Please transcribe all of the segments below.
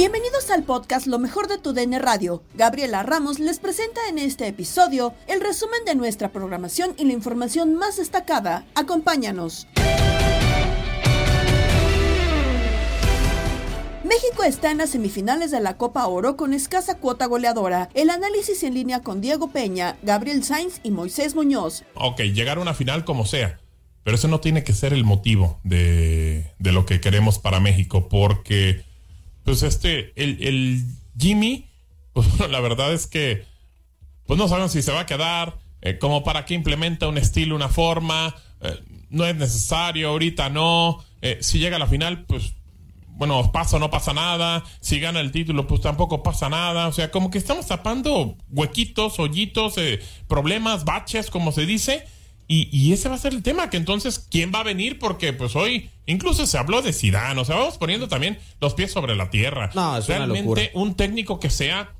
Bienvenidos al podcast Lo mejor de tu DN Radio. Gabriela Ramos les presenta en este episodio el resumen de nuestra programación y la información más destacada. Acompáñanos. México está en las semifinales de la Copa Oro con escasa cuota goleadora. El análisis en línea con Diego Peña, Gabriel Sainz y Moisés Muñoz. Ok, llegar a una final como sea, pero eso no tiene que ser el motivo de, de lo que queremos para México, porque pues este, el, el Jimmy, pues bueno, la verdad es que pues no sabemos si se va a quedar, eh, como para que implementa un estilo, una forma, eh, no es necesario, ahorita no, eh, si llega a la final, pues bueno, pasa o no pasa nada, si gana el título, pues tampoco pasa nada, o sea, como que estamos tapando huequitos, hoyitos, problemas, baches, como se dice, y, y, ese va a ser el tema, que entonces, ¿quién va a venir? Porque pues hoy incluso se habló de Zidane, o sea, vamos poniendo también los pies sobre la tierra. No, es Realmente un técnico que sea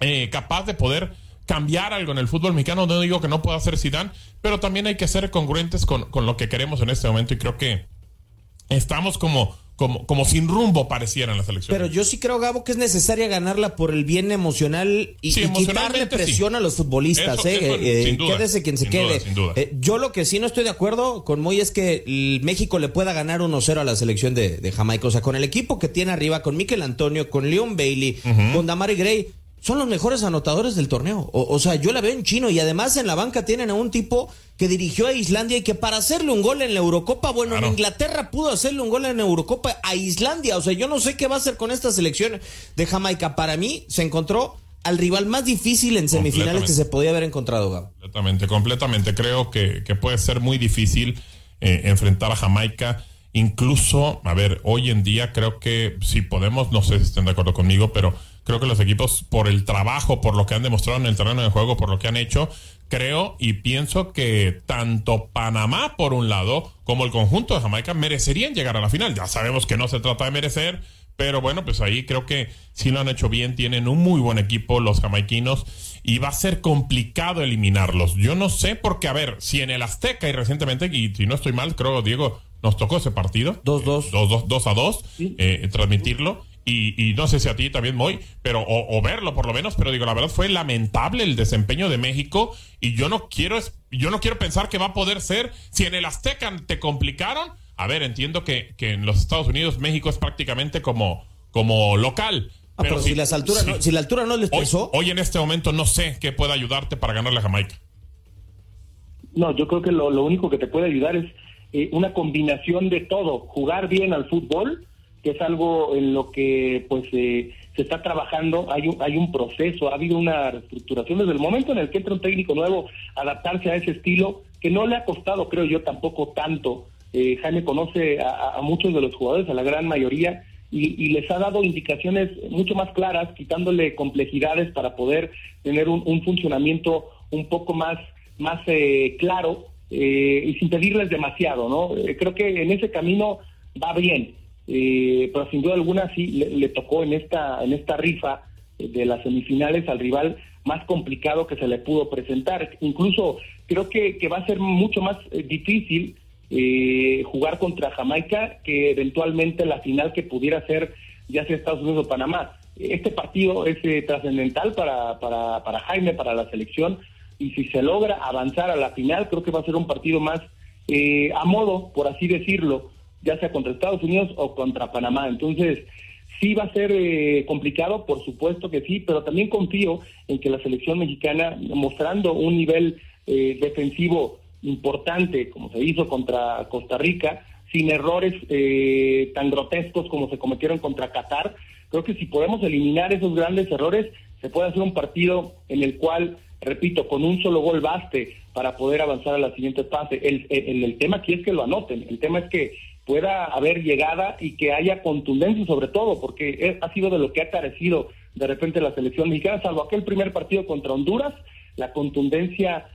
eh, capaz de poder cambiar algo en el fútbol mexicano, no digo que no pueda ser Zidane, pero también hay que ser congruentes con, con lo que queremos en este momento y creo que estamos como como, como sin rumbo pareciera en la selección. Pero yo sí creo, Gabo, que es necesaria ganarla por el bien emocional y, Sí, y quitarle presión sí. a los futbolistas. Eso- eh, eso, eh, sin duda, quédese quien se sin quede. duda, sin duda. Eh, yo lo que sí no estoy de acuerdo con Moy es que el México le pueda ganar 1-0 a la selección de, de Jamaica. O sea, con el equipo que tiene arriba, con Mikel Antonio, con Leon Bailey, con Damari Gray. Son los mejores anotadores del torneo. O, o sea, yo la veo en chino y además en la banca tienen a un tipo que dirigió a Islandia y que para hacerle un gol en la Eurocopa, bueno, Claro. en Inglaterra pudo hacerle un gol en la Eurocopa a Islandia. O sea, yo no sé qué va a hacer con esta selección de Jamaica. Para mí se encontró al rival más difícil en semifinales que se podía haber encontrado, Gabo. Completamente, completamente. Creo que, que puede ser muy difícil eh, enfrentar a Jamaica. Incluso, a ver, hoy en día creo que si podemos, no sé si estén de acuerdo conmigo, pero creo que los equipos, por el trabajo, por lo que han demostrado en el terreno de juego, por lo que han hecho, creo y pienso que tanto Panamá, por un lado, como el conjunto de Jamaica merecerían llegar a la final. Ya sabemos que no se trata de merecer, pero bueno, pues ahí creo que sí lo han hecho bien, tienen un muy buen equipo los jamaiquinos y va a ser complicado eliminarlos. Yo no sé porque, a ver, si en el Azteca y recientemente, y si no estoy mal, creo, Diego, nos tocó ese partido. 2-2. 2 2 a 2, eh, transmitirlo. Y, no sé si a ti también, Moy, pero o, o, verlo por lo menos, pero digo, la verdad fue lamentable el desempeño de México y yo no quiero, yo no quiero pensar que va a poder ser, si en el Azteca te complicaron, a ver, entiendo que, que en los Estados Unidos México es prácticamente como, como local. Ah, pero, si, las alturas no, si la altura no les pesó. Hoy, en este momento no sé qué puede ayudarte para ganarle a Jamaica. No, yo creo que lo, lo único que te puede ayudar es eh, una combinación de todo, jugar bien al fútbol, que es algo en lo que pues eh, se está trabajando, hay un, hay un proceso, ha habido una reestructuración desde el momento en el que entra un técnico nuevo, adaptarse a ese estilo, que no le ha costado, creo yo, tampoco tanto. Eh, Jaime conoce a, muchos de los jugadores, a la gran mayoría, y, les ha dado indicaciones mucho más claras, quitándole complejidades para poder tener un, un funcionamiento un poco más, más eh, claro eh, y sin pedirles demasiado, ¿no? Eh, creo que en ese camino va bien, eh, pero sin duda alguna sí le, tocó en esta, en esta rifa de las semifinales al rival más complicado que se le pudo presentar. Incluso creo que, que va a ser mucho más difícil jugar contra Jamaica que eventualmente la final que pudiera ser ya sea Estados Unidos o Panamá. Este partido es trascendental para, para, para Jaime, para la selección, y si se logra avanzar a la final, creo que va a ser un partido más eh, a modo, por así decirlo, ya sea contra Estados Unidos o contra Panamá. Entonces, sí va a ser eh, complicado, por supuesto que sí, pero también confío en que la selección mexicana, mostrando un nivel eh, defensivo importante, como se hizo contra Costa Rica, sin errores tan grotescos como se cometieron contra Qatar, creo que si podemos eliminar esos grandes errores, se puede hacer un partido en el cual repito, con un solo gol baste para poder avanzar a la siguiente fase. El, el, tema aquí es que lo anoten, el tema es que pueda haber llegada y que haya contundencia sobre todo, porque ha sido de lo que ha carecido de repente la selección mexicana, salvo aquel primer partido contra Honduras, la contundencia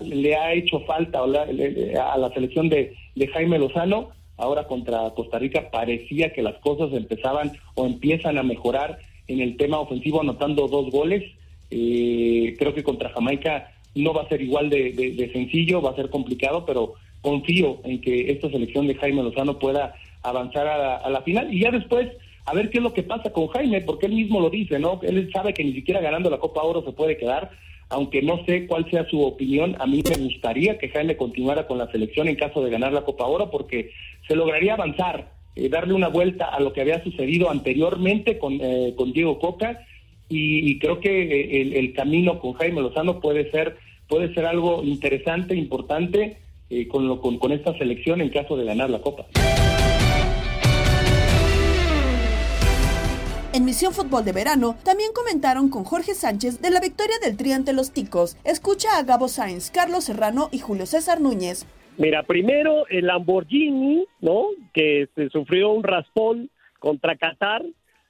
le ha hecho falta a la, selección de, de Jaime Lozano, ahora contra Costa Rica parecía que las cosas empezaban o empiezan a mejorar en el tema ofensivo anotando dos goles. Eh, creo que contra Jamaica no va a ser igual de, sencillo, va a ser complicado, pero confío en que esta selección de Jaime Lozano pueda avanzar a la, final y ya después a ver qué es lo que pasa con Jaime, porque él mismo lo dice, ¿no? Él sabe que ni siquiera ganando la Copa Oro se puede quedar, aunque no sé cuál sea su opinión, a mí me gustaría que Jaime continuara con la selección en caso de ganar la Copa Oro, porque se lograría avanzar, eh, darle una vuelta a lo que había sucedido anteriormente con, eh, con Diego Coca y, creo que eh, el, camino con Jaime Lozano puede ser puede ser algo interesante, importante eh, con, lo, con, con esta selección en caso de ganar la Copa. En Misión Fútbol de Verano también comentaron con Jorge Sánchez de la victoria del Tri ante los Ticos. Escucha a Gabo Sainz, Carlos Serrano y Julio César Núñez. Mira, primero el Lamborghini, ¿no? Que se sufrió un raspón contra Qatar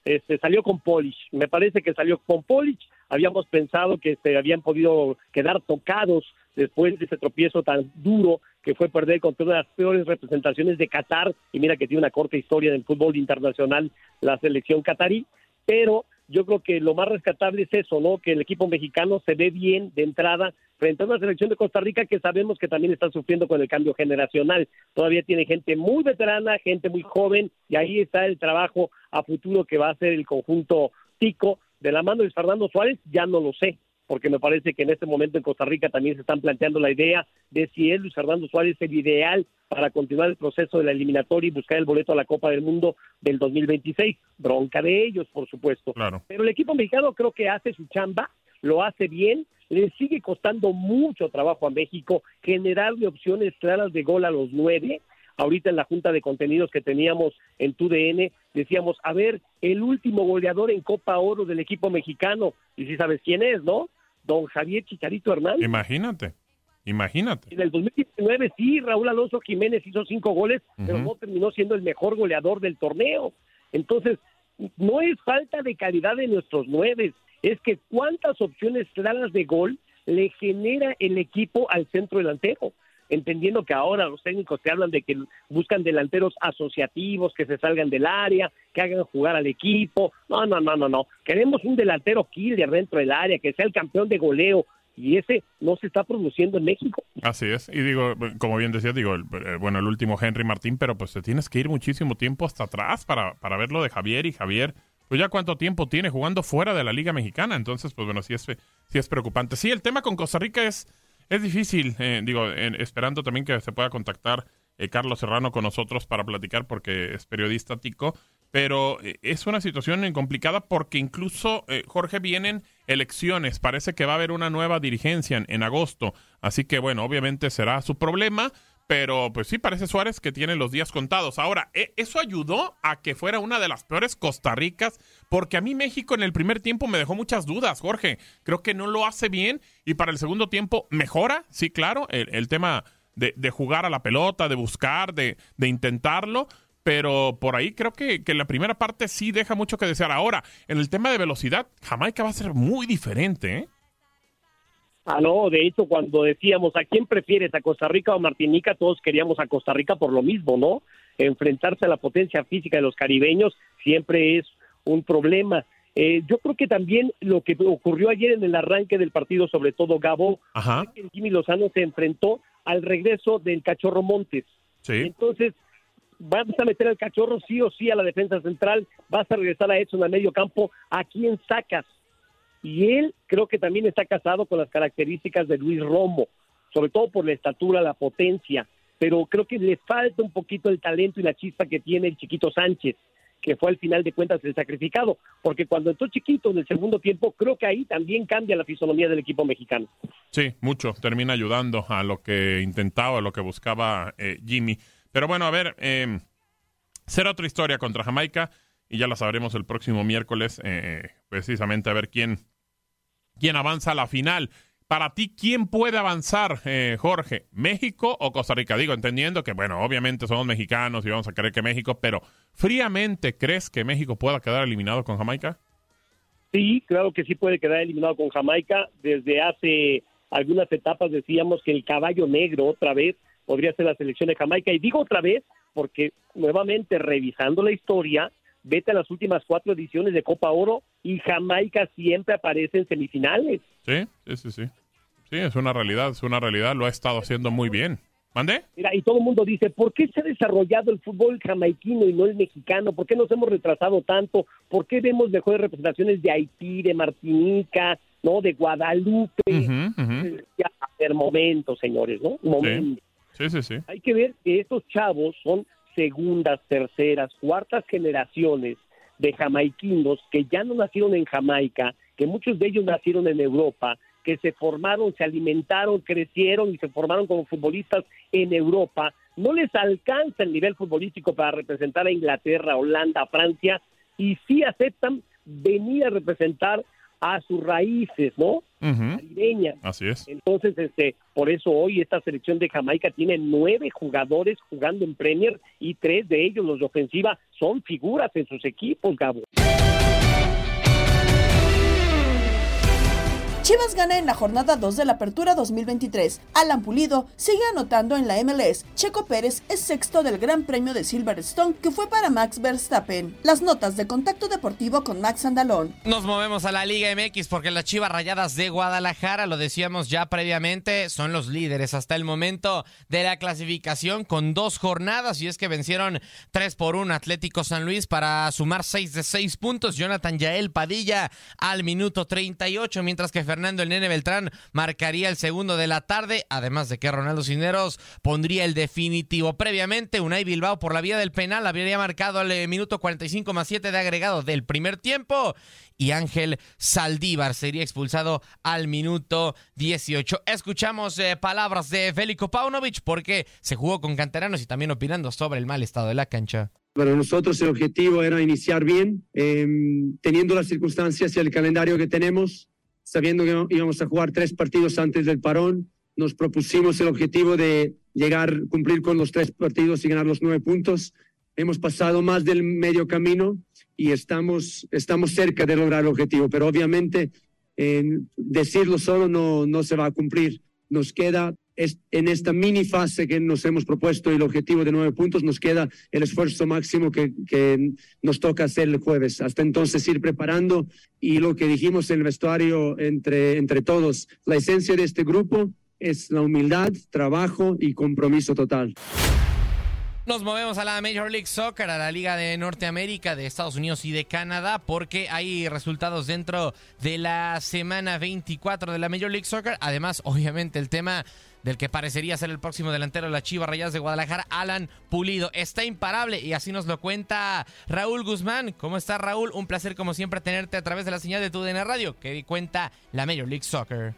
este, salió con Polish. Me parece que salió con Polish. Habíamos pensado que se habían podido quedar tocados después de ese tropiezo tan duro que fue perder contra una de las peores representaciones de Qatar. Y mira que tiene una corta historia del fútbol internacional la selección qatarí. Pero yo creo que lo más rescatable es eso, ¿no? Que el equipo mexicano se ve bien de entrada frente a una selección de Costa Rica que sabemos que también está sufriendo con el cambio generacional. Todavía tiene gente muy veterana, gente muy joven, y ahí está el trabajo a futuro que va a hacer el conjunto Tico. De la mano de Fernando Suárez, ya no lo sé, porque me parece que en este momento en Costa Rica también se están planteando la idea de si es Luis Fernando Suárez el ideal para continuar el proceso de la eliminatoria y buscar el boleto a la Copa del Mundo del 2026. Bronca de ellos, por supuesto. Pero el equipo mexicano creo que hace su chamba, lo hace bien, le sigue costando mucho trabajo a México generarle opciones claras de gol a los nueve. Ahorita en la junta de contenidos que teníamos en TUDN decíamos, a ver, el último goleador en Copa Oro del equipo mexicano, y si sabes quién es, ¿no? Don Javier Chicharito Hernández. Imagínate, imagínate. En el 2019 sí, Raúl Alonso Jiménez hizo cinco goles, pero no terminó siendo el mejor goleador del torneo. Entonces, no es falta de calidad de nuestros nueve, es que cuántas opciones claras de gol le genera el equipo al centro delantero entendiendo que ahora los técnicos te hablan de que buscan delanteros asociativos, que se salgan del área, que hagan jugar al equipo. No, no, no, no, no. Queremos un delantero killer dentro del área, que sea el campeón de goleo. y ese no se está produciendo en México. Así es, y digo, como bien decía, digo, eh, bueno, el último Henry Martín, pero pues te tienes que ir muchísimo tiempo hasta atrás para, para ver lo de Javier y Javier, pues ya cuánto tiempo tiene jugando fuera de la Liga Mexicana, entonces, pues bueno, sí es, sí es preocupante. Sí, el tema con Costa Rica es, es difícil, eh, digo, esperando también que se pueda contactar eh, Carlos Serrano con nosotros para platicar porque es periodista tico, pero eh, es una situación complicada porque incluso, eh, Jorge, vienen elecciones, parece que va a haber una nueva dirigencia en, agosto, así que bueno, obviamente será su problema, pero pues sí, parece Suárez que tiene los días contados. Ahora, e, eso ayudó a que fuera una de las peores Costa Ricas, porque a mí México en el primer tiempo me dejó muchas dudas, Jorge. Creo que no lo hace bien y para el segundo tiempo mejora, sí, claro, el, tema de, de, jugar a la pelota, de buscar, de, de intentarlo, pero por ahí creo que, que, la primera parte sí deja mucho que desear. Ahora, en el tema de velocidad, Jamaica va a ser muy diferente, ¿eh? Ah, no, de hecho, cuando decíamos a quién prefieres, a Costa Rica o Martinica, todos queríamos a Costa Rica por lo mismo, ¿no? Enfrentarse a la potencia física de los caribeños siempre es un problema. Eh, yo creo que también lo que ocurrió ayer en el arranque del partido, sobre todo Gabo, es que Jimmy Lozano se enfrentó al regreso del Cachorro Montes. Sí. Entonces, vas a meter al cachorro sí o sí a la defensa central, vas a regresar a Edson al medio campo, ¿a quién sacas? Y él creo que también está casado con las características de Luis Romo, sobre todo por la estatura, la potencia, pero creo que le falta un poquito el talento y la chispa que tiene el chiquito Sánchez, que fue al final de cuentas el sacrificado, porque cuando entró chiquito en el segundo tiempo, creo que ahí también cambia la fisonomía del equipo mexicano. Sí, mucho, termina ayudando a lo que intentaba, a lo que buscaba eh, Jimmy. Pero bueno, a ver, eh, será otra historia contra Jamaica y ya la sabremos el próximo miércoles, eh, precisamente a ver quién, quién avanza a la final. Para ti, ¿quién puede avanzar, eh, Jorge? ¿México o Costa Rica? Digo, entendiendo que, bueno, obviamente somos mexicanos y vamos a creer que México, pero fríamente, ¿crees que México pueda quedar eliminado con Jamaica? Sí, claro que sí puede quedar eliminado con Jamaica. Desde hace algunas etapas decíamos que el caballo negro otra vez podría ser la selección de Jamaica. Y digo otra vez, porque nuevamente revisando la historia, vete a las últimas cuatro ediciones de Copa Oro y Jamaica siempre aparece en semifinales. Sí, sí, sí, sí. Sí, es una realidad, es una realidad, lo ha estado haciendo muy bien. ¿Mande? Mira, y todo el mundo dice, ¿por qué se ha desarrollado el fútbol jamaiquino y no el mexicano? ¿Por qué nos hemos retrasado tanto? ¿Por qué vemos mejores representaciones de Haití, de Martinica, no, de Guadalupe? Ya, a ver, momento, señores, ¿no? Momento. Sí, sí, sí. Hay que ver que estos chavos son segundas, terceras, cuartas generaciones de jamaiquinos que ya no nacieron en Jamaica, que muchos de ellos nacieron en Europa, que se formaron, se alimentaron, crecieron y se formaron como futbolistas en Europa, no les alcanza el nivel futbolístico para representar a Inglaterra, Holanda, Francia, y sí aceptan venir a representar a sus raíces, ¿no? Así es. Entonces, este, por eso hoy esta selección de Jamaica tiene nueve jugadores jugando en Premier y tres de ellos, los de ofensiva, son figuras en sus equipos, Gabo. Chivas gana en la jornada 2 de la Apertura 2023. Alan Pulido sigue anotando en la MLS. Checo Pérez es sexto del Gran Premio de Silverstone que fue para Max Verstappen. Las notas de contacto deportivo con Max Andalón. Nos movemos a la Liga MX porque las Chivas Rayadas de Guadalajara, lo decíamos ya previamente, son los líderes hasta el momento de la clasificación con dos jornadas y es que vencieron 3 por 1 Atlético San Luis para sumar 6 de 6 puntos. Jonathan Yael Padilla al minuto 38, mientras que Fernando el Nene Beltrán marcaría el segundo de la tarde, además de que Ronaldo Cineros pondría el definitivo. Previamente, Unai Bilbao por la vía del penal habría marcado al eh, minuto 45 más 7 de agregado del primer tiempo y Ángel Saldívar sería expulsado al minuto 18. Escuchamos eh, palabras de Félix Paunovic porque se jugó con canteranos y también opinando sobre el mal estado de la cancha. Para nosotros el objetivo era iniciar bien, em, teniendo las circunstancias y el calendario que tenemos sabiendo que íbamos a jugar tres partidos antes del parón, nos propusimos el objetivo de llegar, cumplir con los tres partidos y ganar los nueve puntos. Hemos pasado más del medio camino y estamos, estamos cerca de lograr el objetivo, pero obviamente en decirlo solo no, no se va a cumplir. Nos queda en esta mini fase que nos hemos propuesto el objetivo de nueve puntos, nos queda el esfuerzo máximo que, que, nos toca hacer el jueves. Hasta entonces ir preparando y lo que dijimos en el vestuario entre, entre todos, la esencia de este grupo es la humildad, trabajo y compromiso total. Nos movemos a la Major League Soccer, a la Liga de Norteamérica, de Estados Unidos y de Canadá, porque hay resultados dentro de la semana 24 de la Major League Soccer. Además, obviamente, el tema del que parecería ser el próximo delantero de la Chiva Rayas de Guadalajara, Alan Pulido. Está imparable y así nos lo cuenta Raúl Guzmán. ¿Cómo está Raúl? Un placer como siempre tenerte a través de la señal de tu DN Radio que cuenta la Major League Soccer.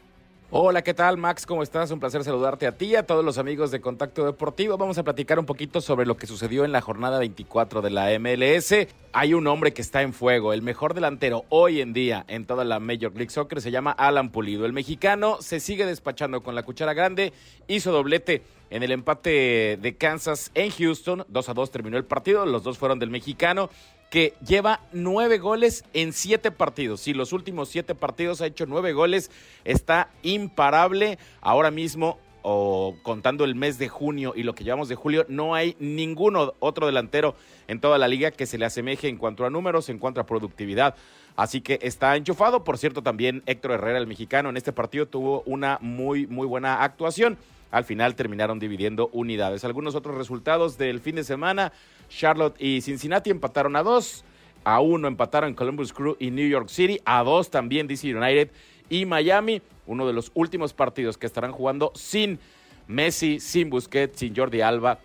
Hola, ¿qué tal Max? ¿Cómo estás? Un placer saludarte a ti y a todos los amigos de Contacto Deportivo. Vamos a platicar un poquito sobre lo que sucedió en la jornada 24 de la MLS. Hay un hombre que está en fuego, el mejor delantero hoy en día en toda la Major League Soccer se llama Alan Pulido. El mexicano se sigue despachando con la cuchara grande, hizo doblete en el empate de Kansas en Houston. 2 a 2 terminó el partido, los dos fueron del mexicano que lleva nueve goles en siete partidos. Si los últimos siete partidos ha hecho nueve goles, está imparable. Ahora mismo, o contando el mes de junio y lo que llevamos de julio, no hay ninguno otro delantero en toda la liga que se le asemeje en cuanto a números, en cuanto a productividad. Así que está enchufado. Por cierto, también Héctor Herrera, el mexicano, en este partido tuvo una muy, muy buena actuación. Al final terminaron dividiendo unidades. Algunos otros resultados del fin de semana. Charlotte y Cincinnati empataron a dos. A uno empataron Columbus Crew y New York City. A dos también DC United y Miami. Uno de los últimos partidos que estarán jugando sin Messi, sin Busquets, sin Jordi Alba.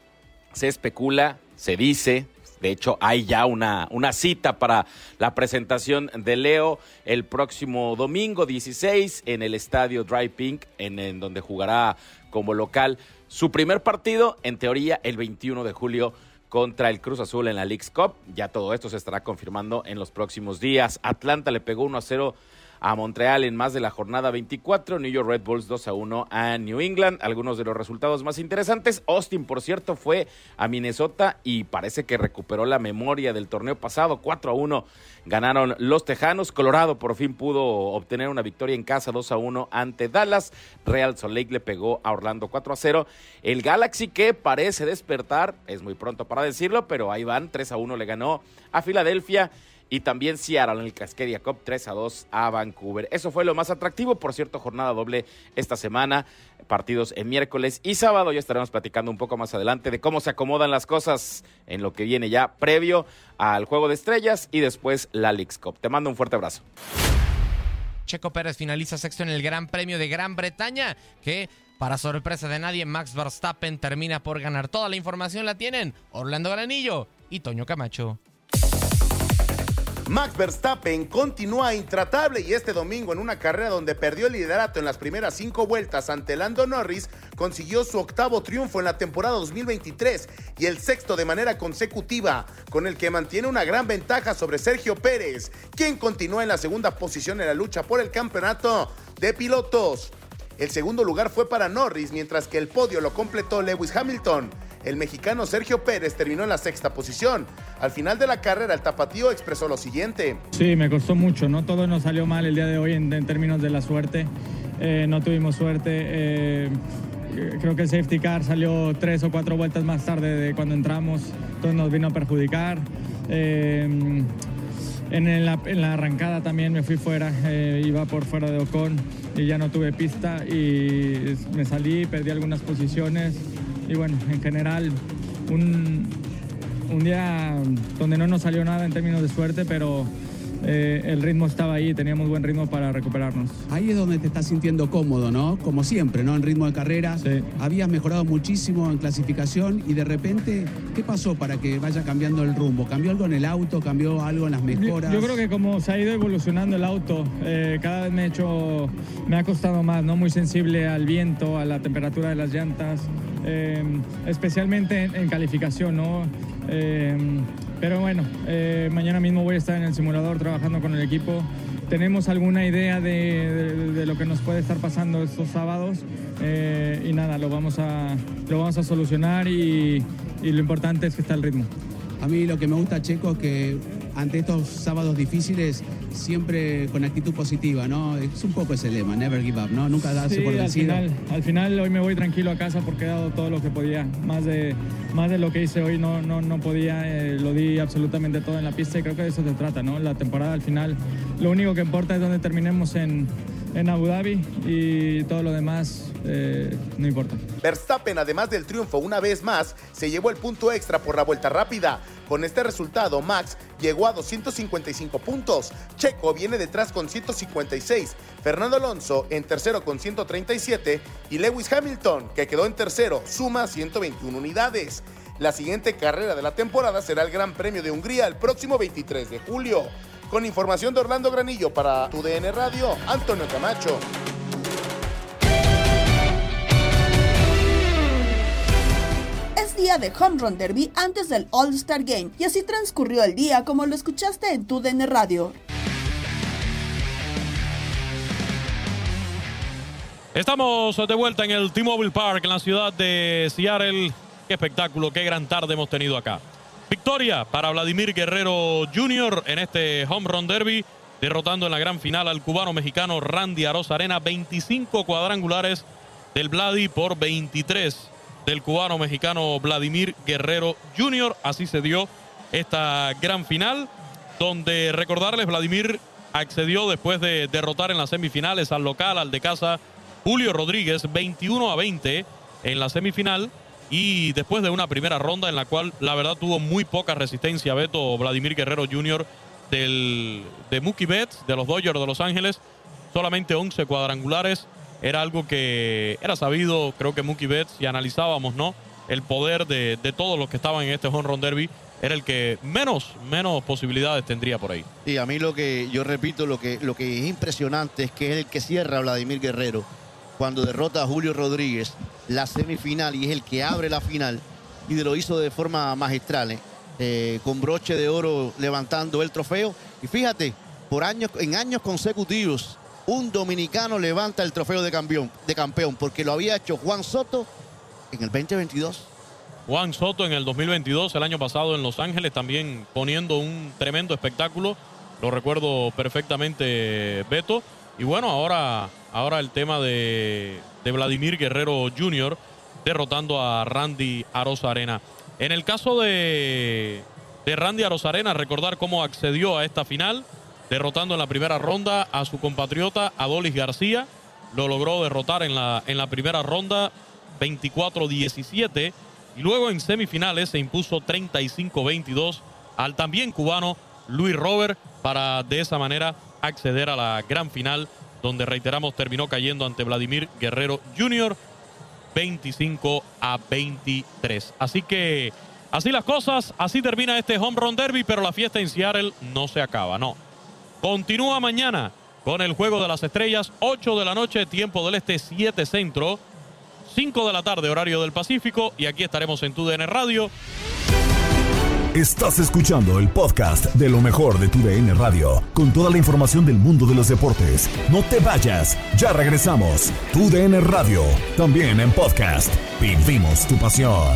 Se especula, se dice, de hecho, hay ya una, una, cita para la presentación de Leo el próximo domingo 16 en el estadio Dry Pink, en, en, donde jugará como local su primer partido, en teoría, el 21 de julio contra el Cruz Azul en la League's Cup. Ya todo esto se estará confirmando en los próximos días. Atlanta le pegó 1 a 0 a Montreal en más de la jornada 24, New York Red Bulls 2 a 1 a New England. Algunos de los resultados más interesantes. Austin, por cierto, fue a Minnesota y parece que recuperó la memoria del torneo pasado. 4 a 1 ganaron los Tejanos. Colorado por fin pudo obtener una victoria en casa 2 a 1 ante Dallas. Real Salt Lake le pegó a Orlando 4 a 0. El Galaxy que parece despertar, es muy pronto para decirlo, pero ahí van, 3 a 1 le ganó a Filadelfia y también Seattle en el Cascadia Cup 3 a 2 a Vancouver. Eso fue lo más atractivo, por cierto, jornada doble esta semana, partidos en miércoles y sábado. Ya estaremos platicando un poco más adelante de cómo se acomodan las cosas en lo que viene ya previo al Juego de Estrellas y después la Leagues Cup. Te mando un fuerte abrazo. Checo Pérez finaliza sexto en el Gran Premio de Gran Bretaña, que para sorpresa de nadie, Max Verstappen termina por ganar. Toda la información la tienen Orlando Granillo y Toño Camacho. Max Verstappen continúa intratable y este domingo en una carrera donde perdió el liderato en las primeras cinco vueltas ante Lando Norris, consiguió su octavo triunfo en la temporada 2023 y el sexto de manera consecutiva, con el que mantiene una gran ventaja sobre Sergio Pérez, quien continúa en la segunda posición en la lucha por el campeonato de pilotos. El segundo lugar fue para Norris, mientras que el podio lo completó Lewis Hamilton. El mexicano Sergio Pérez terminó en la sexta posición. Al final de la carrera, el tapatío expresó lo siguiente. Sí, me costó mucho, ¿no? Todo nos salió mal el día de hoy en, términos de la suerte. Eh, no tuvimos suerte. Eh, creo que el safety car salió tres o cuatro vueltas más tarde de cuando entramos, entonces nos vino a perjudicar. Eh, en la, en la, arrancada también me fui fuera, iba por fuera de Ocon y ya no tuve pista y me salí, perdí algunas posiciones y bueno, en general un, un día donde no nos salió nada en términos de suerte, pero eh, el ritmo estaba ahí, teníamos buen ritmo para recuperarnos. Ahí es donde te estás sintiendo cómodo, ¿no? Como siempre, ¿no? En ritmo de carrera. Sí. Habías mejorado muchísimo en clasificación y de repente, ¿qué pasó para que vaya cambiando el rumbo? ¿Cambió algo en el auto? ¿Cambió algo en las mejoras? Yo, creo que como se ha ido evolucionando el auto, eh, cada vez me, he hecho, me ha costado más, ¿no? Muy sensible al viento, a la temperatura de las llantas, eh, especialmente en, calificación, ¿no? Pero bueno, eh, mañana mismo voy a estar en el simulador trabajando con el equipo. Tenemos alguna idea de, lo que nos puede estar pasando estos sábados eh, y nada, lo vamos a, lo vamos a solucionar y, y lo importante es que está el ritmo. A mí lo que me gusta, Checo, es que ante estos sábados difíciles siempre con actitud positiva, ¿no? Es un poco ese lema, never give up, ¿no? Nunca darse Sí, por al vencido. final, al final hoy me voy tranquilo a casa porque he dado todo lo que podía. Más de, más de lo que hice hoy no, no, no podía, eh, lo di absolutamente todo en la pista y creo que de eso se trata, ¿no? La temporada al final, lo único que importa es donde terminemos en, en Abu Dhabi y todo lo demás eh, no importa. Verstappen, además del triunfo una vez más, se llevó el punto extra por la vuelta rápida. Con este resultado, Max llegó a 255 puntos. Checo viene detrás con 156. Fernando Alonso en tercero con 137. Y Lewis Hamilton, que quedó en tercero, suma 121 unidades. La siguiente carrera de la temporada será el Gran Premio de Hungría el próximo 23 de julio. Con información de Orlando Granillo para tu DN Radio, Antonio Camacho. Día de Home Run Derby antes del All-Star Game y así transcurrió el día como lo escuchaste en tu DN Radio. Estamos de vuelta en el T-Mobile Park en la ciudad de Seattle. Qué espectáculo, qué gran tarde hemos tenido acá. Victoria para Vladimir Guerrero Jr. en este Home Run Derby, derrotando en la gran final al cubano mexicano Randy Arozarena. 25 cuadrangulares del Vladi por 23 del cubano mexicano Vladimir Guerrero Jr. Así se dio esta gran final, donde recordarles, Vladimir accedió después de derrotar en las semifinales al local, al de casa, Julio Rodríguez, 21 a 20 en la semifinal. Y después de una primera ronda en la cual la verdad tuvo muy poca resistencia Beto Vladimir Guerrero Jr. Del, de Mookie Betts, de los Dodgers de Los Ángeles, solamente 11 cuadrangulares. Era algo que era sabido, creo que Mookie Betts, si analizábamos, ¿no? El poder de, de todos los que estaban en este home run derby, era el que menos, menos posibilidades tendría por ahí. Y a mí lo que, yo repito, lo que, lo que es impresionante es que es el que cierra Vladimir Guerrero cuando derrota a Julio Rodríguez la semifinal y es el que abre la final y lo hizo de forma magistral, ¿eh? Eh, con broche de oro levantando el trofeo. Y fíjate, por años, en años consecutivos, un dominicano levanta el trofeo de campeón, porque lo había hecho Juan Soto en el 2022. Juan Soto en el 2022, el año pasado en Los Ángeles, también poniendo un tremendo espectáculo. Lo recuerdo perfectamente, Beto. Y bueno, ahora, ahora el tema de, de Vladimir Guerrero Jr. derrotando a Randy Arozarena. En el caso de, de Randy Arozarena, recordar cómo accedió a esta final, derrotando en la primera ronda a su compatriota Adolis García. Lo logró derrotar en la, en la primera ronda 24-17 y luego en semifinales se impuso 35-22 al también cubano Luis Robert para de esa manera acceder a la gran final donde reiteramos terminó cayendo ante Vladimir Guerrero Jr. 25 a 23. Así que así las cosas, así termina este home run derby, pero la fiesta en Seattle no se acaba, no. Continúa mañana con el Juego de las Estrellas, 8 de la noche, tiempo del Este, 7 Centro, 5 de la tarde, horario del Pacífico, y aquí estaremos en TUDN Radio. Estás escuchando el podcast de lo mejor de tu DN Radio, con toda la información del mundo de los deportes. No te vayas, ya regresamos. Tu DN Radio, también en podcast. Vivimos tu pasión.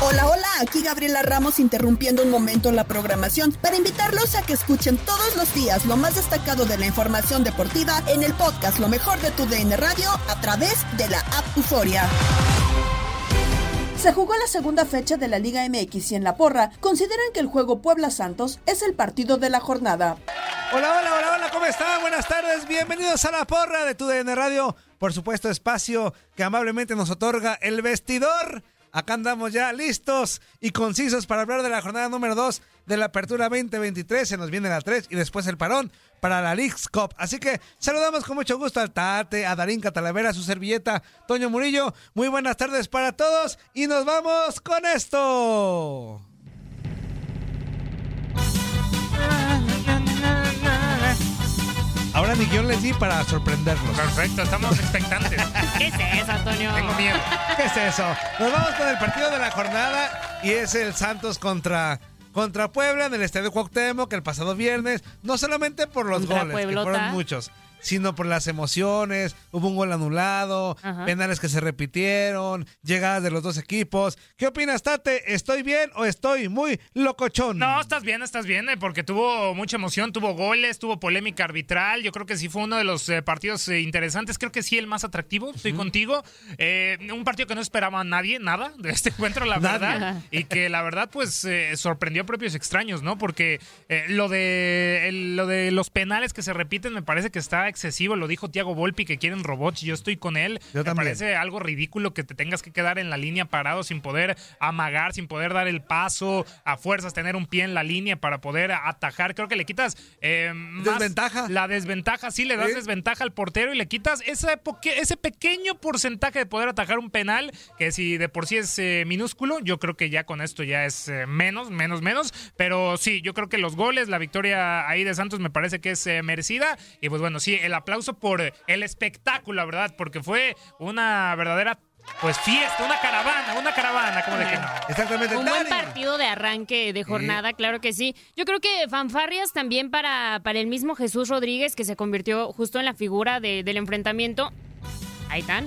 Hola, hola, aquí Gabriela Ramos interrumpiendo un momento la programación para invitarlos a que escuchen todos los días lo más destacado de la información deportiva en el podcast Lo mejor de tu DN Radio a través de la app Euforia. Se jugó la segunda fecha de la Liga MX y en la porra consideran que el juego Puebla Santos es el partido de la jornada. Hola, hola, hola, hola, ¿cómo están? Buenas tardes, bienvenidos a la porra de tu DN Radio. Por supuesto, espacio que amablemente nos otorga el vestidor acá andamos ya listos y concisos para hablar de la jornada número 2 de la Apertura 2023. Se nos viene la 3 y después el parón para la League's Cup. Así que saludamos con mucho gusto al Tate, a Darín Catalavera, a su servilleta Toño Murillo. Muy buenas tardes para todos y nos vamos con esto. Ahora mi guion les di para sorprenderlos. Perfecto, estamos expectantes. ¿Qué es eso, Antonio? Tengo miedo. ¿Qué es eso? Nos vamos con el partido de la jornada y es el Santos contra contra Puebla en el Estadio Cuauhtémoc el pasado viernes, no solamente por los Contra goles, que fueron muchos, sino por las emociones, hubo un gol anulado, Ajá. penales que se repitieron, llegadas de los dos equipos. ¿Qué opinas, Tate? ¿Estoy bien o estoy muy locochón? No, estás bien, estás bien, eh, porque tuvo mucha emoción, tuvo goles, tuvo polémica arbitral. Yo creo que sí fue uno de los eh, partidos eh, interesantes. Creo que sí el más atractivo. Estoy contigo. Eh, un partido que no esperaba nadie, nada de este encuentro, la Nadie. verdad. Y que la verdad, pues eh, sorprendió a propios extraños, ¿no? Porque eh, lo de el- lo de los penales que se repiten me parece que está excesivo. Lo dijo Tiago Volpi que quieren robots. Yo estoy con él. Yo me también. parece algo ridículo que te tengas que quedar en la línea parado sin poder amagar, sin poder dar el paso a fuerzas, tener un pie en la línea para poder atajar. Creo que le quitas eh, más Desventaja. La desventaja, sí, le das desventaja al portero y le quitas ese, ese pequeño porcentaje de poder atajar un penal, que si de por sí es eh, minúsculo, yo creo que ya con esto ya es eh, menos, menos, menos. Pero sí, yo creo que los goles, la victoria ahí de Santos me parece que es merecida. Y pues bueno, sí, el aplauso por el espectáculo, verdad, porque fue una verdadera pues fiesta, una caravana, una caravana, como de que no. Exactamente. Un buen partido de arranque de jornada, claro que sí. Yo creo que fanfarrias también para, para el mismo Jesús Rodríguez, que se convirtió justo en la figura de- del enfrentamiento. Ahí están.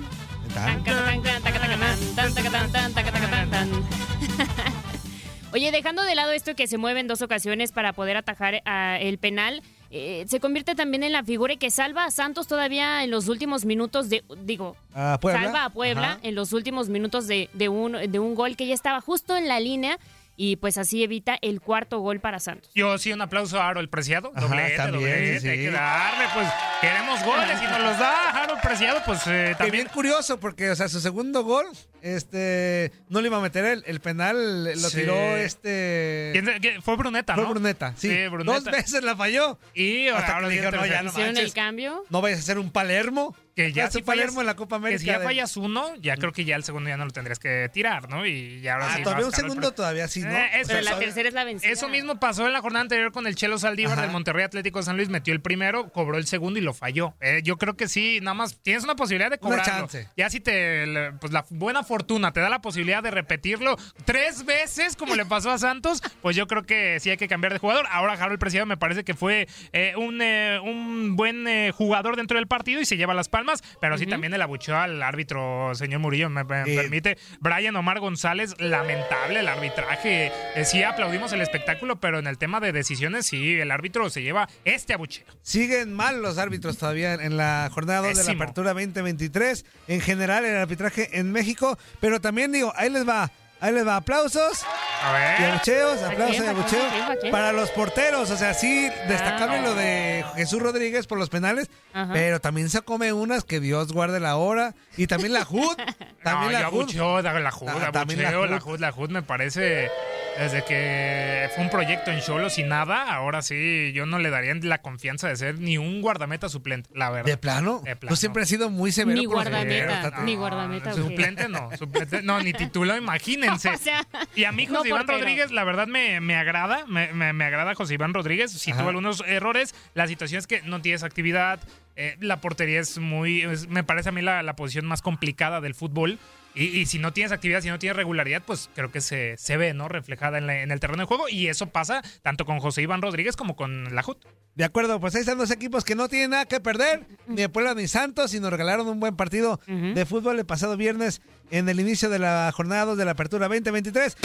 Oye, dejando de lado esto que se mueve en dos ocasiones para poder atajar ah, el penal, eh, se convierte también en la figura que salva a Santos todavía en los últimos minutos de, digo, A salva a Puebla Ajá. en los últimos minutos de, de un, de un gol que ya estaba justo en la línea y pues así evita el cuarto gol para Santos. Yo sí, un aplauso a Harold Preciado. Ajá, Doblete, también, doblete. sí. Hay que darle, pues queremos goles y nos los da Harold Preciado, pues eh, también. bien curioso, porque, o sea, su segundo gol, este, no le iba a meter él. El penal lo Sí. tiró este. ¿Quién se- qué? Fue Bruneta, Fue ¿no? Bruneta, sí. Bruneta. Dos veces la falló. Y Hasta ahora dijeron, no, no ¿Hicieron manches. el cambio? No vayas a hacer un Palermo. Que ya Haz si fallas- en la Copa América. Que si ya fallas uno, ya creo que ya el segundo ya no lo tendrías que tirar, ¿no? Y ya ahora Ah, sí. todavía un segundo todavía sí, ¿no? Eh, eso- Pero la eso- tercera es la vencida. Eso mismo pasó en la jornada anterior con el Chelo Saldívar Ajá. del Monterrey Atlético de San Luis. Metió el primero, cobró el segundo y lo falló. Eh, yo creo que sí, nada más tienes una posibilidad de Una cobrarlo. chance. Ya si te, pues la buena fortuna te da la posibilidad de repetirlo tres veces como le pasó a Santos, pues yo creo que sí hay que cambiar de jugador. Ahora Harold Preciado me parece que fue eh, un, eh, un buen eh, jugador dentro del partido y se lleva las palmas, pero sí también el abucheo al árbitro, señor Murillo, me, permite. Brian Omar González, lamentable el arbitraje. Eh, sí aplaudimos el espectáculo, pero en el tema de decisiones, sí, el árbitro se lleva este abucheo. Siguen mal los árbitros todavía en la jornada 2 de la. Apertura 2023. En general, el arbitraje en México. Pero también digo, ahí les va. Ahí les va aplausos A ver. y abucheos, ¿A aplausos y abucheos para los porteros. O sea, sí, destacable Ah. lo de Jesús Rodríguez por los penales, Ajá. pero también se come unas que Dios guarde la hora. Y también la HUD. también no, la yo HUD. abucheo, la HUD, Ah, también la abucheo, la HUD. HUD, la HUD me parece, desde que fue un proyecto en Cholos y nada, ahora sí, yo no le daría la confianza de ser ni un guardameta suplente, la verdad. ¿De plano? De plano. Tú siempre has sido muy severo Ni guardameta, ni guardameta. Suplente no, suplente no, ni título, imagínense. O sea, y a mí no José Iván portero. Rodríguez, la verdad me, me agrada, me, me- me agrada José Iván Rodríguez. Si Ajá. tuvo algunos errores, la situación es que no tienes actividad, eh, la portería es muy, es- me parece a mí la, la posición más complicada del fútbol. Y, y si no tienes actividad, si no tienes regularidad, pues creo que se, se ve, ¿no? Reflejada en, la- en el terreno de juego. Y eso pasa tanto con José Iván Rodríguez como con la JUT. De acuerdo, pues ahí están dos equipos que no tienen nada que perder, ni de Puebla ni Santos, y nos regalaron un buen partido de fútbol el pasado viernes en el inicio de la jornada 2 de la Apertura 2023.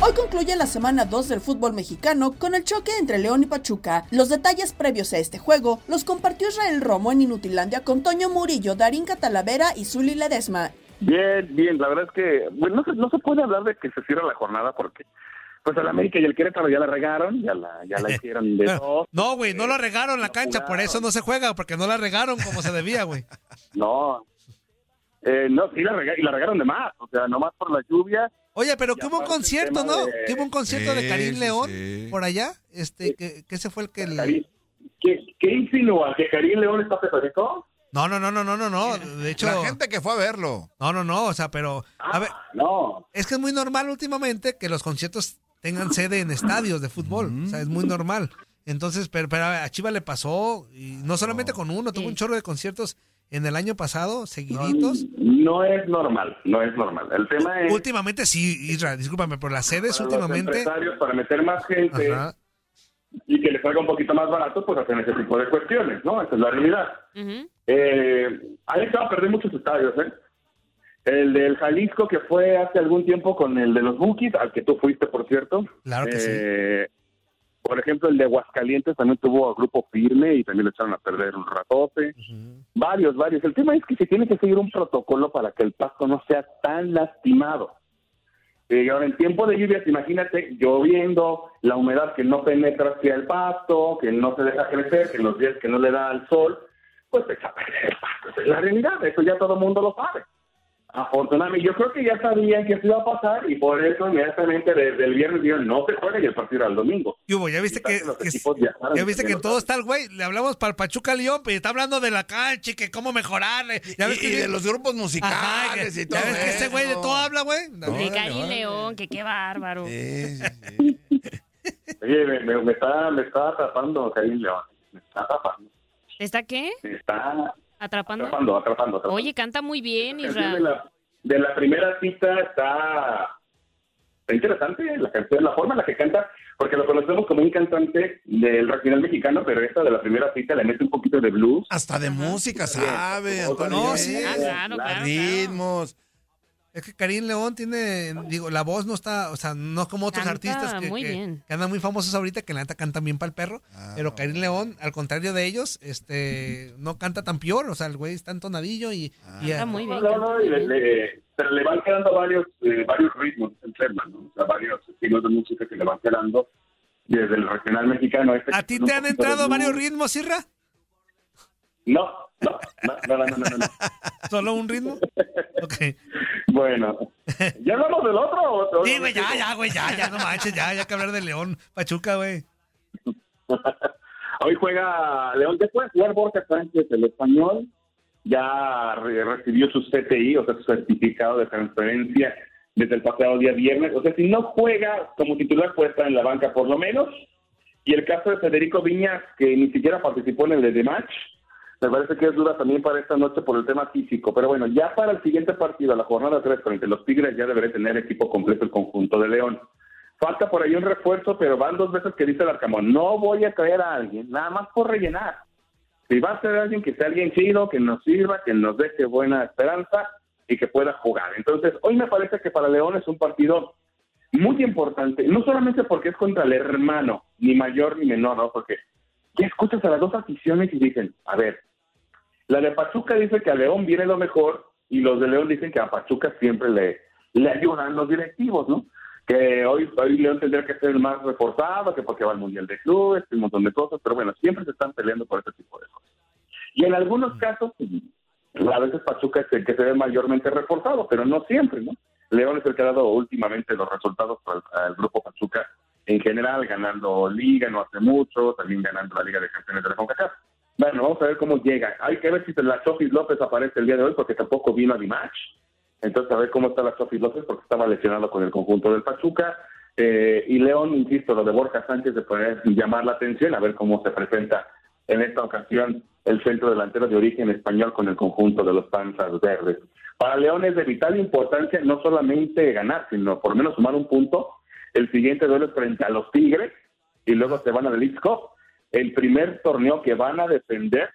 Hoy concluye la semana 2 del fútbol mexicano con el choque entre León y Pachuca. Los detalles previos a este juego los compartió Israel Romo en Inutilandia con Toño Murillo, Darín Catalavera y Zuli Ledesma. Bien, bien, la verdad es que bueno, no, se, no se puede hablar de que se cierra la jornada porque pues el América y el Querétaro ya la regaron, ya la, ya la hicieron de dos. No, güey, no lo regaron la cancha, por eso no se juega, porque no la regaron como se debía, güey. No, Eh, no, sí, la rega- y la regaron de más, o sea, nomás por la lluvia. Oye, pero que hubo un concierto, ¿no? de- Que hubo un concierto de Sí, Karim sí, León sí. por allá. Este, que, que ese fue el que... el- ¿Qué, qué insinúa? ¿Que Karim León está pesadito? No, no, no, no, no, no, no. De hecho... La gente que fue a verlo. No, no, no, o sea, pero... A ver, no. Es que es muy normal últimamente que los conciertos tengan sede en estadios de fútbol. O sea, es muy normal. Entonces, pero, pero a Chivas le pasó, y no solamente con uno, tuvo un chorro de conciertos en el año pasado, seguiditos. No es normal, no es normal. El tema es Últimamente sí, Israel, discúlpame, pero las sedes para últimamente... para meter más gente Ajá. y que les salga un poquito más barato, pues hacen ese tipo de cuestiones, ¿no? Esa es la realidad. Eh, ahí se va a perder muchos estadios, ¿eh? El del Jalisco, que fue hace algún tiempo con el de los Bukis, al que tú fuiste, por cierto. Claro que Eh, Por ejemplo, el de Aguascalientes también tuvo a grupo firme y también lo echaron a perder un ratote. Varios, varios. El tema es que se tiene que seguir un protocolo para que el pasto no sea tan lastimado. Eh, ahora, en tiempo de lluvias, imagínate lloviendo, la humedad que no penetra hacia el pasto, que no se deja crecer, que en los días que no le da al sol, pues se echa a perder el pasto. Esa es la realidad, eso ya todo el mundo lo sabe. Afortunadamente, yo creo que ya sabían que esto iba a pasar y por eso inmediatamente desde el viernes dijeron no se juega y el partido era el domingo. ¿Qué hubo? ¿Ya viste que, ya viste que todo está el güey? Le hablamos para el Pachuca León, pero está hablando de la cancha y que cómo mejorarle. ¿Ya ves Y- que y de los grupos musicales Ajá, que- y todo ¿Ya ves que ese güey de todo habla, güey? De Karim León, que qué bárbaro. Oye, me, me- me está, me está atrapando Karim León. Me está atrapando. ¿Está qué? Me está ¿Atrapando? atrapando, atrapando. atrapando. Oye, canta muy bien, de Israel. la, de la primera cita está, está interesante la canción, la forma en la que canta, porque lo conocemos como un cantante del regional mexicano, pero esta de la primera cita le mete un poquito de blues. Hasta de música sabe, Antonio. No, sí. Ah, claro, claro, Ritmos. Es que Karim León tiene, digo, la voz no está, o sea, no como otros Canta artistas que, muy que- bien. que andan muy famosos ahorita, que la neta cantan bien para el perro, pero Karim León, al contrario de ellos, este, no canta tan peor, o sea, el güey está entonadillo y... y Canta muy bien. No, no, y le- le- pero le van quedando varios, eh, varios ritmos enferman, ¿no? O sea, varios estilos de música que le van quedando desde el regional mexicano. Este ¿A ti te han entrado varios ritmos, Irra? No, no, no, no, no, no, no. ¿Solo un ritmo? Ok. Bueno, ¿ya hablamos del otro? o- Sí, güey, ya, ya, güey, ya, ya, no manches, ya, ya que hablar de León, Pachuca, güey. Hoy juega León, después de jugar Borja Sánchez, el español, ya re- recibió su CTI, o sea, su certificado de transferencia desde el pasado día viernes. O sea, si no juega como titular, puede estar en la banca por lo menos. Y el caso de Federico Viñas, que ni siquiera participó en el de The Match, me parece que es dura también para esta noche por el tema físico. Pero bueno, ya para el siguiente partido, la jornada 3 frente a los Tigres, ya debería tener equipo completo el conjunto de León. Falta por ahí un refuerzo, pero van dos veces que dice el Arcamón, no voy a traer a alguien, nada más por rellenar. Si va a ser alguien que sea alguien chido, que nos sirva, que nos deje buena esperanza y que pueda jugar. Entonces, hoy me parece que para León es un partido muy importante, no solamente porque es contra el hermano, ni mayor ni menor, ¿no? Porque ya escuchas a las dos aficiones y dicen, a ver, la de Pachuca dice que a León viene lo mejor y los de León dicen que a Pachuca siempre le, le ayudan los directivos, ¿no? Que hoy, hoy León tendría que ser el más reforzado, que porque va al Mundial de Clubes, un montón de cosas, pero bueno, siempre se están peleando por ese tipo de cosas. Y en algunos casos, a veces Pachuca es el que se ve mayormente reforzado, pero no siempre, ¿no? León es el que ha dado últimamente los resultados al grupo Pachuca en general, ganando Liga no hace mucho, también ganando la Liga de Campeones de la CONCACAF. Bueno, vamos a ver cómo llega. Hay que ver si la Chofis López aparece el día de hoy, porque tampoco vino a Dimash. Entonces, a ver cómo está la Chofis López, porque estaba lesionado con el conjunto del Pachuca. Eh, y León, insisto, lo de Borja Sánchez de poder llamar la atención, a ver cómo se presenta en esta ocasión el centro delantero de origen español con el conjunto de los Panzas Verdes. Para León es de vital importancia no solamente ganar, sino por lo menos sumar un punto. El siguiente duelo es frente a los Tigres y luego se van a la el primer torneo que van a defender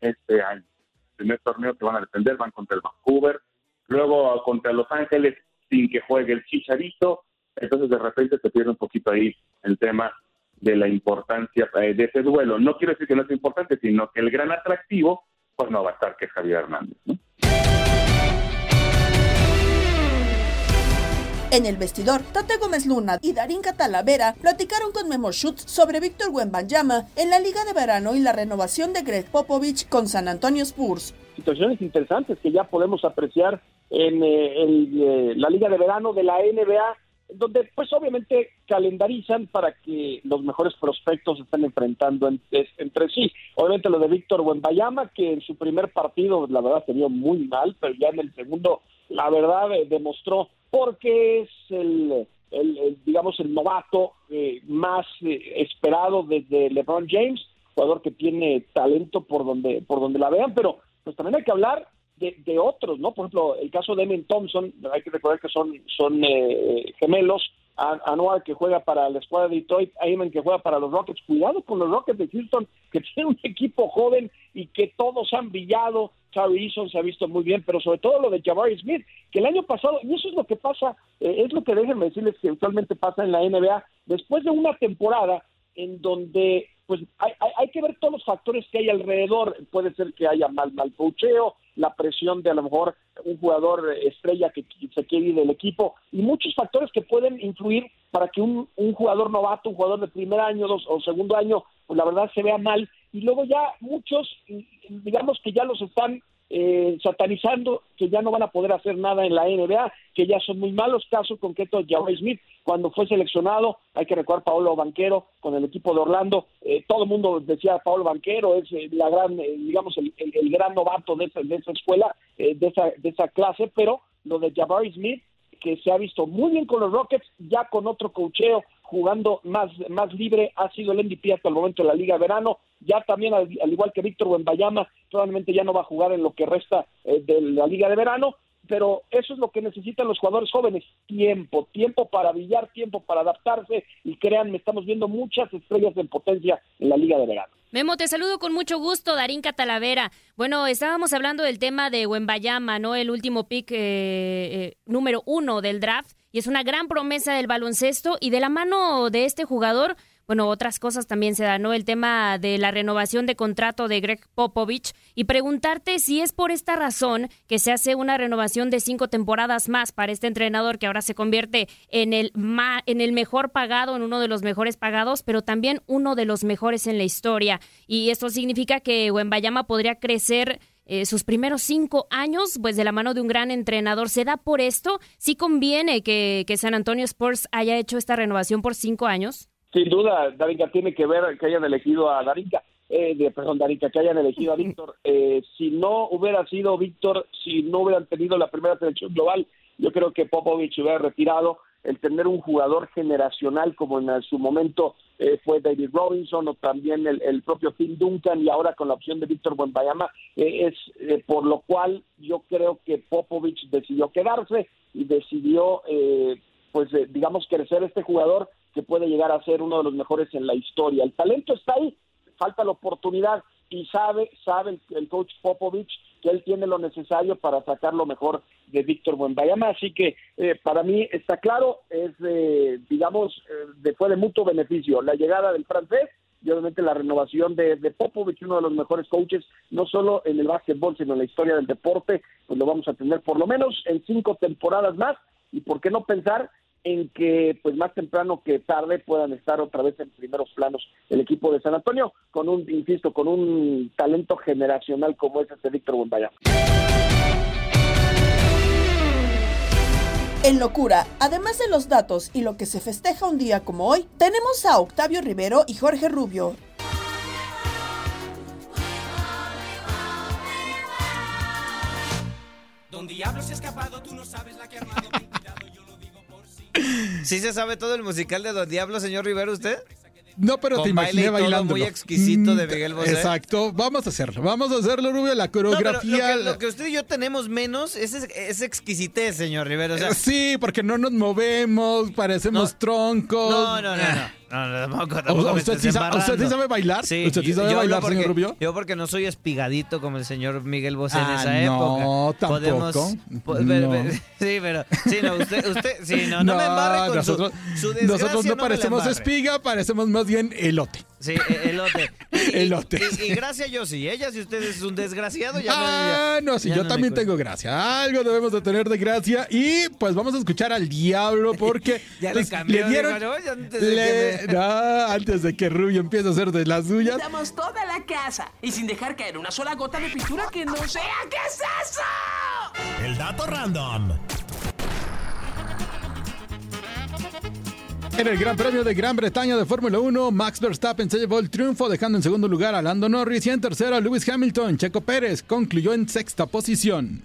este año. El primer torneo que van a defender van contra el Vancouver, luego contra Los Ángeles sin que juegue el Chicharito. Entonces de repente se pierde un poquito ahí el tema de la importancia eh, de ese duelo. No quiero decir que no es importante, sino que el gran atractivo pues no va a estar que Javier Hernández. ¿no? En el vestidor, Tate Gómez Luna y Darín Catalavera platicaron con Memo Schutz sobre Víctor Wembanyama en la Liga de Verano y la renovación de Greg Popovich con San Antonio Spurs. situaciones interesantes que ya podemos apreciar en, eh, eh, la Liga de Verano de la NBA, donde pues obviamente calendarizan para que los mejores prospectos se estén enfrentando entre sí. Obviamente lo de Víctor Wembayama, que en su primer partido la verdad se vio muy mal, pero ya en el segundo la verdad eh, demostró porque es el, el- digamos el novato eh, más eh, esperado desde LeBron James, jugador que tiene talento por donde por donde la vean, pero pues también hay que hablar de, de otros, ¿no? Por ejemplo, el caso de Emin Thompson, hay que recordar que son, son eh, gemelos, Anuar que juega para la escuadra de Detroit, Ayman que juega para los Rockets. Cuidado con los Rockets de Houston, que tiene un equipo joven y que todos han brillado. Terry Eason se ha visto muy bien, pero sobre todo lo de Jabari Smith, que el año pasado, y eso es lo que pasa, eh, es lo que déjenme decirles que usualmente pasa en la NBA, después de una temporada en donde pues hay, hay, que ver todos los factores que hay alrededor. Puede ser que haya mal, mal coacheo, la presión de a lo mejor un jugador estrella que se quiere ir del equipo y muchos factores que pueden influir para que un, un jugador novato, un jugador de primer año dos, o segundo año, pues la verdad se vea mal. Y luego ya muchos, digamos que ya los están eh, satanizando, que ya no van a poder hacer nada en la NBA, que ya son muy malos. Casos concretos de Jabari Smith cuando fue seleccionado, hay que recordar Paolo Banquero con el equipo de Orlando, eh, todo el mundo decía Paolo Banquero es eh, la gran, eh, digamos, el, el- el gran novato de esa, de esa escuela, eh, de, esa, de esa clase, pero lo de Jabari Smith, que se ha visto muy bien con los Rockets, ya con otro cocheo, jugando más, más libre, ha sido el MVP hasta el momento de la Liga de Verano, ya también al, al igual que Víctor Wembayama, probablemente ya no va a jugar en lo que resta eh, de la Liga de Verano, pero eso es lo que necesitan los jugadores jóvenes, tiempo, tiempo para brillar, tiempo para adaptarse y créanme, estamos viendo muchas estrellas en potencia en la Liga de Verano. Memo, te saludo con mucho gusto, Darín Catalavera. Bueno, estábamos hablando del tema de Wembayama, ¿no? El último pick eh, eh, número uno del draft. Y es una gran promesa del baloncesto. Y de la mano de este jugador, bueno, otras cosas también se dan, ¿no? El tema de la renovación de contrato de Greg Popovich. Y preguntarte si es por esta razón que se hace una renovación de cinco temporadas más para este entrenador que ahora se convierte en el, ma- en el mejor pagado, en uno de los mejores pagados, pero también uno de los mejores en la historia. Y esto significa que Wembayama podría crecer eh, sus primeros cinco años, pues de la mano de un gran entrenador. ¿Se da por esto? ¿Sí conviene que, que San Antonio Spurs haya hecho esta renovación por cinco años? Sin duda, Darinka tiene que ver que hayan elegido a Darinka, eh, de, perdón, Darinka, que hayan elegido a Víctor. Eh, si no hubiera sido Víctor, si no hubieran tenido la primera selección global, yo creo que Popovich hubiera retirado. El tener un jugador generacional como en su momento eh, fue David Robinson o también el, el propio Phil Duncan y ahora con la opción de Víctor Buenbayama, eh, es eh, por lo cual yo creo que Popovich decidió quedarse y decidió, eh, pues eh, digamos, crecer este jugador que puede llegar a ser uno de los mejores en la historia. El talento está ahí, falta la oportunidad y sabe, sabe el, el coach Popovich que él tiene lo necesario para sacar lo mejor de Víctor Buenbayama, así que eh, para mí está claro, es eh, digamos, eh, de, mutuo beneficio la llegada del francés y obviamente la renovación de, de Popovich, uno de los mejores coaches, no solo en el básquetbol, sino en la historia del deporte, pues lo vamos a tener por lo menos en cinco temporadas más, y por qué no pensar en que pues más temprano que tarde puedan estar otra vez en primeros planos el equipo de San Antonio con un insisto con un talento generacional como es este Víctor Bombayama. En locura, además de los datos y lo que se festeja un día como hoy, tenemos a Octavio Rivero y Jorge Rubio. Don Diablo se ha escapado, tú no sabes la que ha armado. ¿Sí se sabe todo el musical de Don Diablo, señor Rivero, usted? No, pero Con te baile imaginé y todo muy exquisito de Miguel Bosé. Exacto, vamos a hacerlo. Vamos a hacerlo, Rubio, la No, coreografía. lo, que, lo que usted y yo tenemos menos es, es exquisitez, señor. O sea, Eh, sí, porque no nos movemos, parecemos troncos. no, no, no, no. No, no, tampoco, tampoco ¿O- me ¿Usted estés sí, sa- embarrando. ¿Usted sí sabe bailar? Sí, ¿Usted sí sabe bailar, porque, señor Rubio? Yo porque no soy espigadito como el señor Miguel Bosé en Ah, esa no, época. Podemos, tampoco. po- pero- No. pero- sí, pero sí, no, usted, usted, sí, no, no, me embarre con nosotros, su, su desgracia, nosotros no me la parecemos embarre. espiga, parecemos más bien elote. Sí, e- elote. Y, Elote. Y, y gracias yo sí. Ella, si usted es un desgraciado, ya no- Ah, ya- no, sí, ya yo no también tengo gracia. Algo debemos de tener de gracia. Y pues vamos a escuchar al diablo porque Ya le pues, cambió, le dieron. no, antes de le- que me- no, antes de que Rubio empiece a hacer de las suyas. Pintamos toda la casa y sin dejar caer una sola gota de pintura que no sea. ¿Qué es eso? El dato random. En el Gran Premio de Gran Bretaña de Fórmula 1, Max Verstappen se llevó el triunfo dejando en segundo lugar a Lando Norris y en tercero a Lewis Hamilton. Checo Pérez concluyó en sexta posición.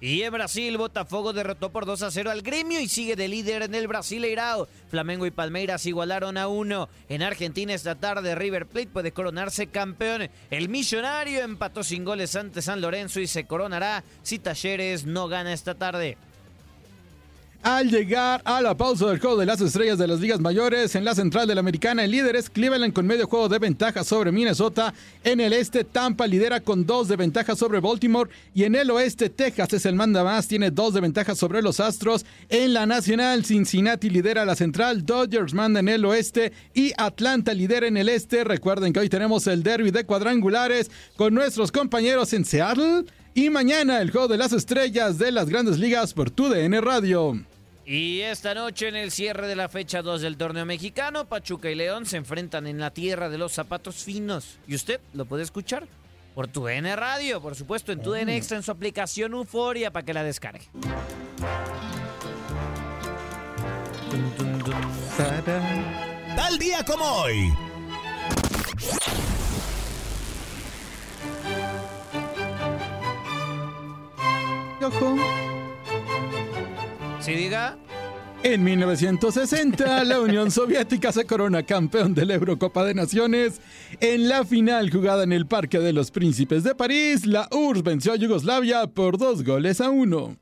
Y en Brasil, Botafogo derrotó por 2 a 0 al gremio y sigue de líder en el Brasileirao. Flamengo y Palmeiras igualaron a 1. En Argentina esta tarde River Plate puede coronarse campeón. El millonario empató sin goles ante San Lorenzo y se coronará si Talleres no gana esta tarde. Al llegar a la pausa del juego de las estrellas de las ligas mayores, en la central de la americana, el líder es Cleveland con medio juego de ventaja sobre Minnesota. En el este, Tampa lidera con dos de ventaja sobre Baltimore. Y en el oeste, Texas es el manda más, tiene dos de ventaja sobre los Astros. En la nacional, Cincinnati lidera la central, Dodgers manda en el oeste y Atlanta lidera en el este. Recuerden que hoy tenemos el derby de cuadrangulares con nuestros compañeros en Seattle. Y mañana el juego de las estrellas de las grandes ligas por TUDN Radio. Y esta noche en el cierre de la fecha 2 del torneo mexicano, Pachuca y León se enfrentan en la tierra de los zapatos finos. Y usted lo puede escuchar por tu DN Radio, por supuesto, en tu DN Extra, en su aplicación Euforia para que la descargue. Tal día como hoy. Ojo. ¿Sí diga? En 1960, la Unión Soviética se corona campeón de la Eurocopa de Naciones. En la final jugada en el Parque de los Príncipes de París, la URSS venció a Yugoslavia por dos goles a uno.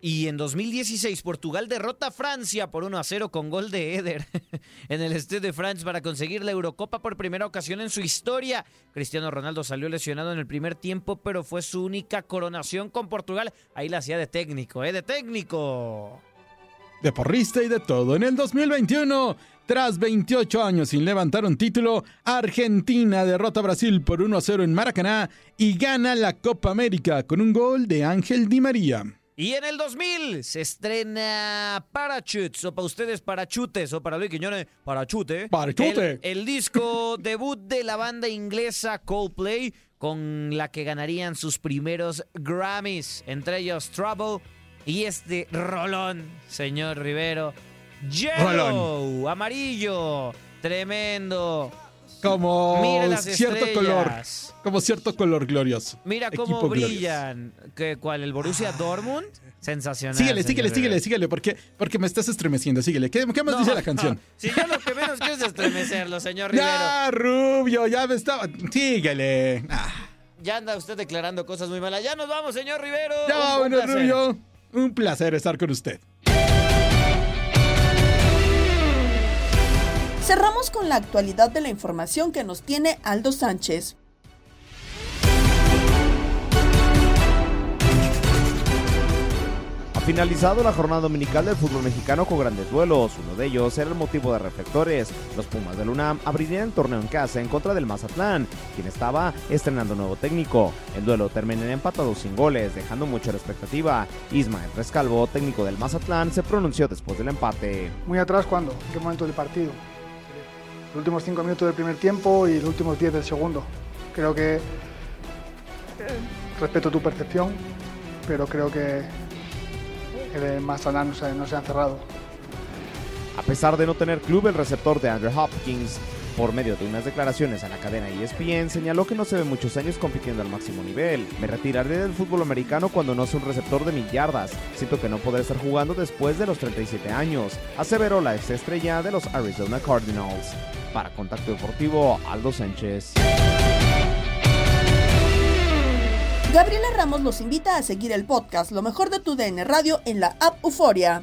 Y en 2016, Portugal derrota a Francia por 1 a 0 con gol de Eder en el Stade de France para conseguir la Eurocopa por primera ocasión en su historia. Cristiano Ronaldo salió lesionado en el primer tiempo, pero fue su única coronación con Portugal. Ahí la hacía de técnico, ¿eh? De técnico. De porrista y de todo. En el 2021, tras 28 años sin levantar un título, Argentina derrota a Brasil por 1 a 0 en Maracaná y gana la Copa América con un gol de Ángel Di María. Y en el 2000 se estrena Parachutes, o para ustedes Parachutes, o para Luis Quiñones, Parachute. Parachute. El, el disco debut de la banda inglesa Coldplay, con la que ganarían sus primeros Grammys, entre ellos Trouble y este rolón, señor Rivero. Yellow, amarillo, tremendo. Como las cierto estrellas. color. Como cierto color glorioso. Mira cómo Equipo brillan. ¿Qué, ¿Cuál? ¿El Borussia Dortmund? Sensacional. Síguele, síguele, síguele, síguele, porque, porque me estás estremeciendo. Síguele. ¿Qué, qué más No, dice la canción? Si yo lo que menos quiero es estremecerlo, señor Rivero. Ya, Rubio, ya me estaba. Síguele. Ah, Ya anda usted declarando cosas muy malas. Ya nos vamos, señor Rivero. ya vámonos. Rubio. Un placer estar con usted. Cerramos con la actualidad de la información que nos tiene Aldo Sánchez. Ha finalizado la jornada dominical del fútbol mexicano con grandes duelos. Uno de ellos era el motivo de reflectores. Los Pumas del UNAM abrirían el torneo en casa en contra del Mazatlán, quien estaba estrenando nuevo técnico. El duelo terminó empatado sin goles, dejando mucho la expectativa. Ismael Rescalvo, técnico del Mazatlán, se pronunció después del empate. Muy atrás, ¿cuándo? ¿En qué momento del partido? Los últimos cinco minutos del primer tiempo y los últimos diez del segundo. Creo que. respeto tu percepción, pero creo que el Mazatlán no se, no se han cerrado. A pesar de no tener club, el receptor de Andrew Hopkins, por medio de unas declaraciones a la cadena ESPN, señaló que no se ve muchos años compitiendo al máximo nivel. Me retiraré del fútbol americano cuando no sea un receptor de mil yardas. Siento que no podré estar jugando después de los 37 años, aseveró la ex estrella de los Arizona Cardinals. Para Contacto Deportivo, Aldo Sánchez. Gabriela Ramos los invita a seguir el podcast Lo mejor de tu DN Radio en la app Euforia.